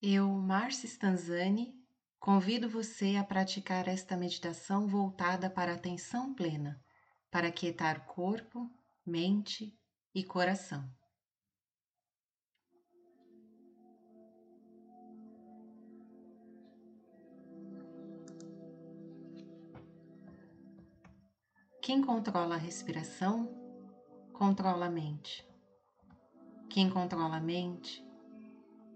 Eu, Marcia Stanzani, convido você a praticar esta meditação voltada para a atenção plena, para quietar corpo, mente e coração. Quem controla a respiração, controla a mente. Quem controla a mente,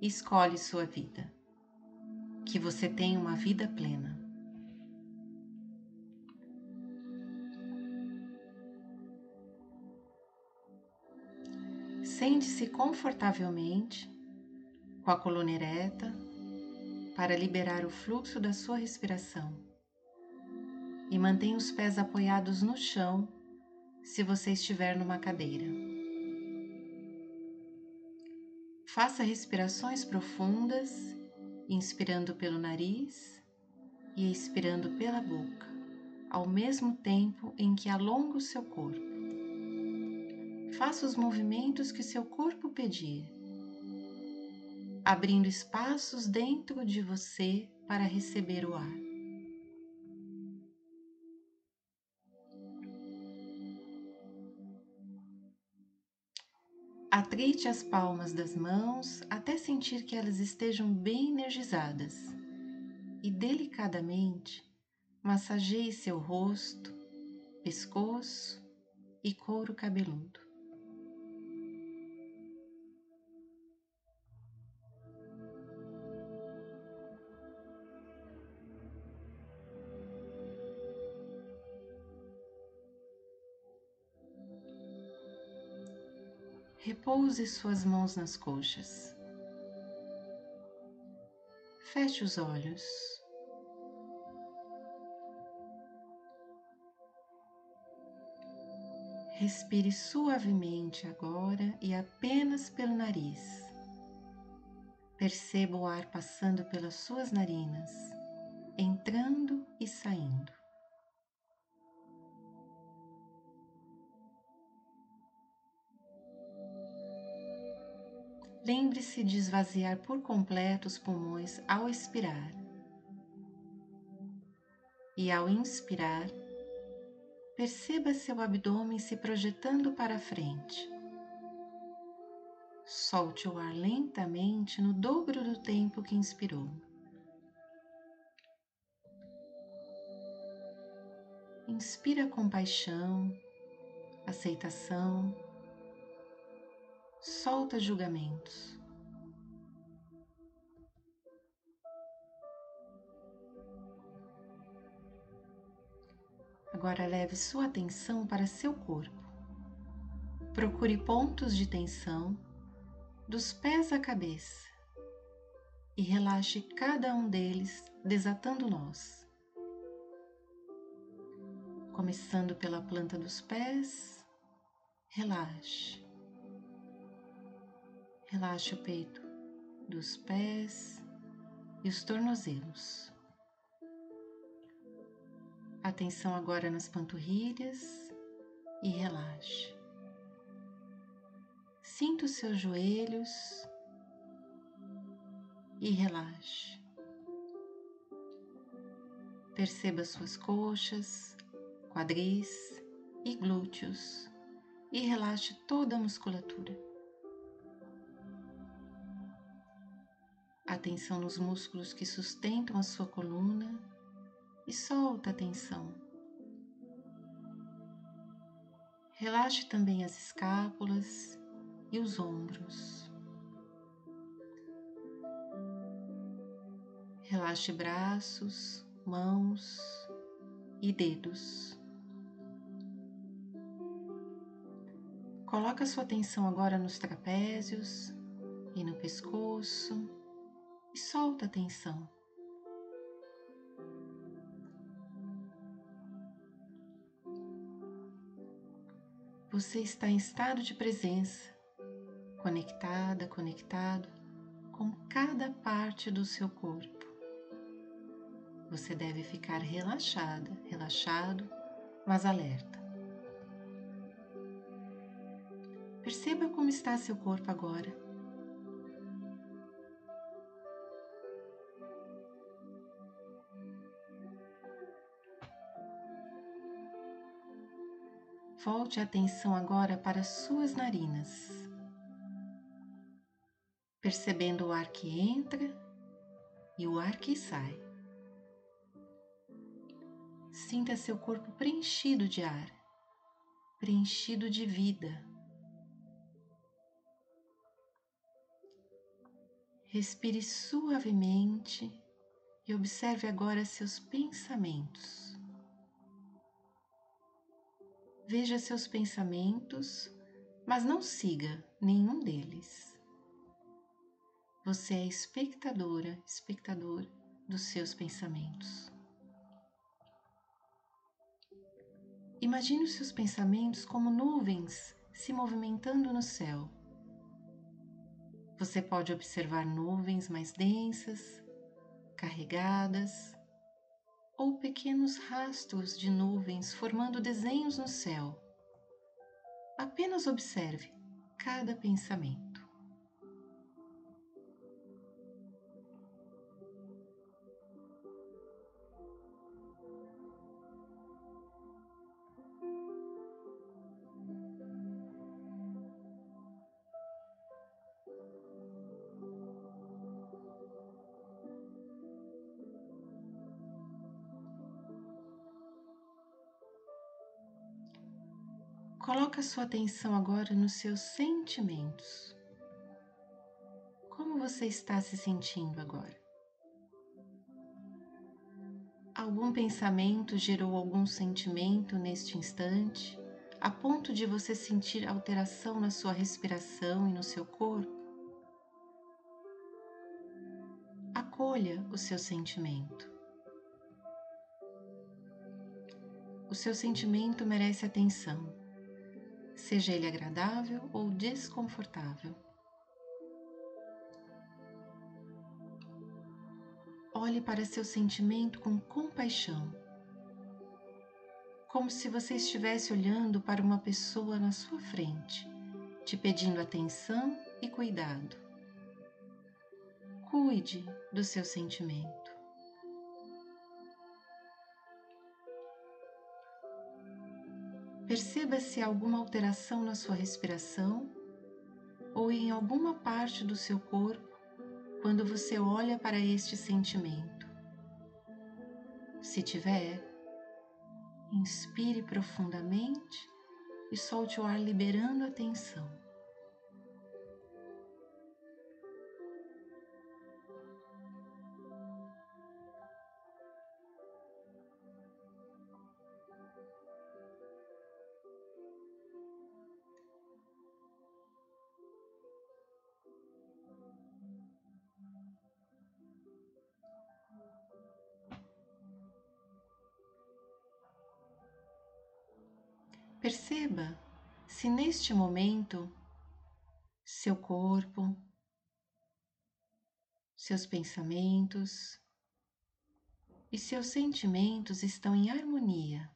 escolhe sua vida. Que você tenha uma vida plena. Sente-se confortavelmente, com a coluna ereta, para liberar o fluxo da sua respiração. E mantenha os pés apoiados no chão se você estiver numa cadeira. Faça respirações profundas, inspirando pelo nariz e expirando pela boca, ao mesmo tempo em que alonga o seu corpo. Faça os movimentos que seu corpo pedir, abrindo espaços dentro de você para receber o ar. Atrite as palmas das mãos até sentir que elas estejam bem energizadas e delicadamente massageie seu rosto, pescoço e couro cabeludo. Repouse suas mãos nas coxas. Feche os olhos. Respire suavemente agora e apenas pelo nariz. Perceba o ar passando pelas suas narinas, entrando e saindo. Lembre-se de esvaziar por completo os pulmões ao expirar. E ao inspirar, perceba seu abdômen se projetando para frente. Solte o ar lentamente no dobro do tempo que inspirou. Inspira compaixão, aceitação solta julgamentos. Agora leve sua atenção para seu corpo. Procure pontos de tensão dos pés à cabeça e relaxe cada um deles, desatando nós. Começando pela planta dos pés, relaxe. Relaxe o peito dos pés e os tornozelos. Atenção agora nas panturrilhas e relaxe. Sinta os seus joelhos e relaxe. Perceba suas coxas, quadris e glúteos e relaxe toda a musculatura. Atenção nos músculos que sustentam a sua coluna e solta a tensão. Relaxe também as escápulas e os ombros. Relaxe braços, mãos e dedos. Coloque a sua atenção agora nos trapézios e no pescoço e solta a tensão. Você está em estado de presença, conectada, conectado com cada parte do seu corpo. Você deve ficar relaxada, relaxado, mas alerta. Perceba como está seu corpo agora Volte a atenção agora para suas narinas, percebendo o ar que entra e o ar que sai. Sinta seu corpo preenchido de ar, preenchido de vida. Respire suavemente e observe agora seus pensamentos. Veja seus pensamentos, mas não siga nenhum deles. Você é espectadora, espectador dos seus pensamentos. Imagine os seus pensamentos como nuvens se movimentando no céu. Você pode observar nuvens mais densas, carregadas, ou pequenos rastros de nuvens formando desenhos no céu. Apenas observe cada pensamento. Coloque a sua atenção agora nos seus sentimentos. Como você está se sentindo agora? Algum pensamento gerou algum sentimento neste instante, a ponto de você sentir alteração na sua respiração e no seu corpo? Acolha o seu sentimento. O seu sentimento merece atenção seja ele agradável ou desconfortável. Olhe para seu sentimento com compaixão, como se você estivesse olhando para uma pessoa na sua frente, te pedindo atenção e cuidado. Cuide do seu sentimento. Perceba se há alguma alteração na sua respiração ou em alguma parte do seu corpo quando você olha para este sentimento. Se tiver, inspire profundamente e solte o ar liberando a tensão. Perceba se neste momento seu corpo, seus pensamentos e seus sentimentos estão em harmonia.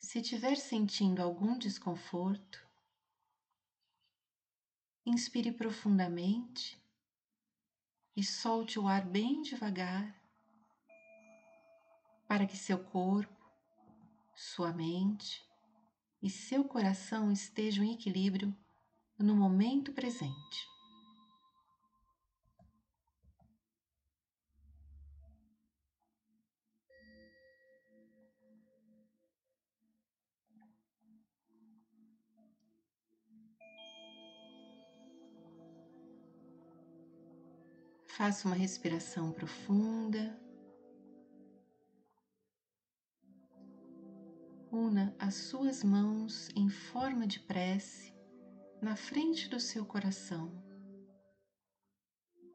Se estiver sentindo algum desconforto, Inspire profundamente e solte o ar bem devagar para que seu corpo, sua mente e seu coração estejam em equilíbrio no momento presente. Faça uma respiração profunda. Una as suas mãos em forma de prece na frente do seu coração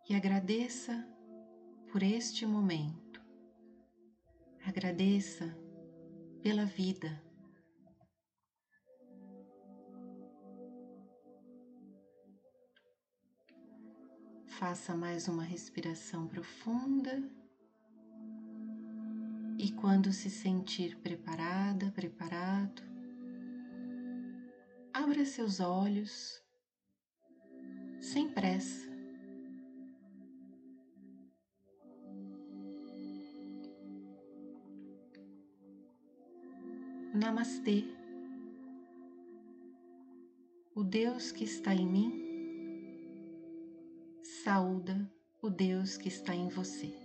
e agradeça por este momento. Agradeça pela vida. Faça mais uma respiração profunda. E quando se sentir preparada, preparado, abra seus olhos, sem pressa. Namastê. O Deus que está em mim saúda o Deus que está em você.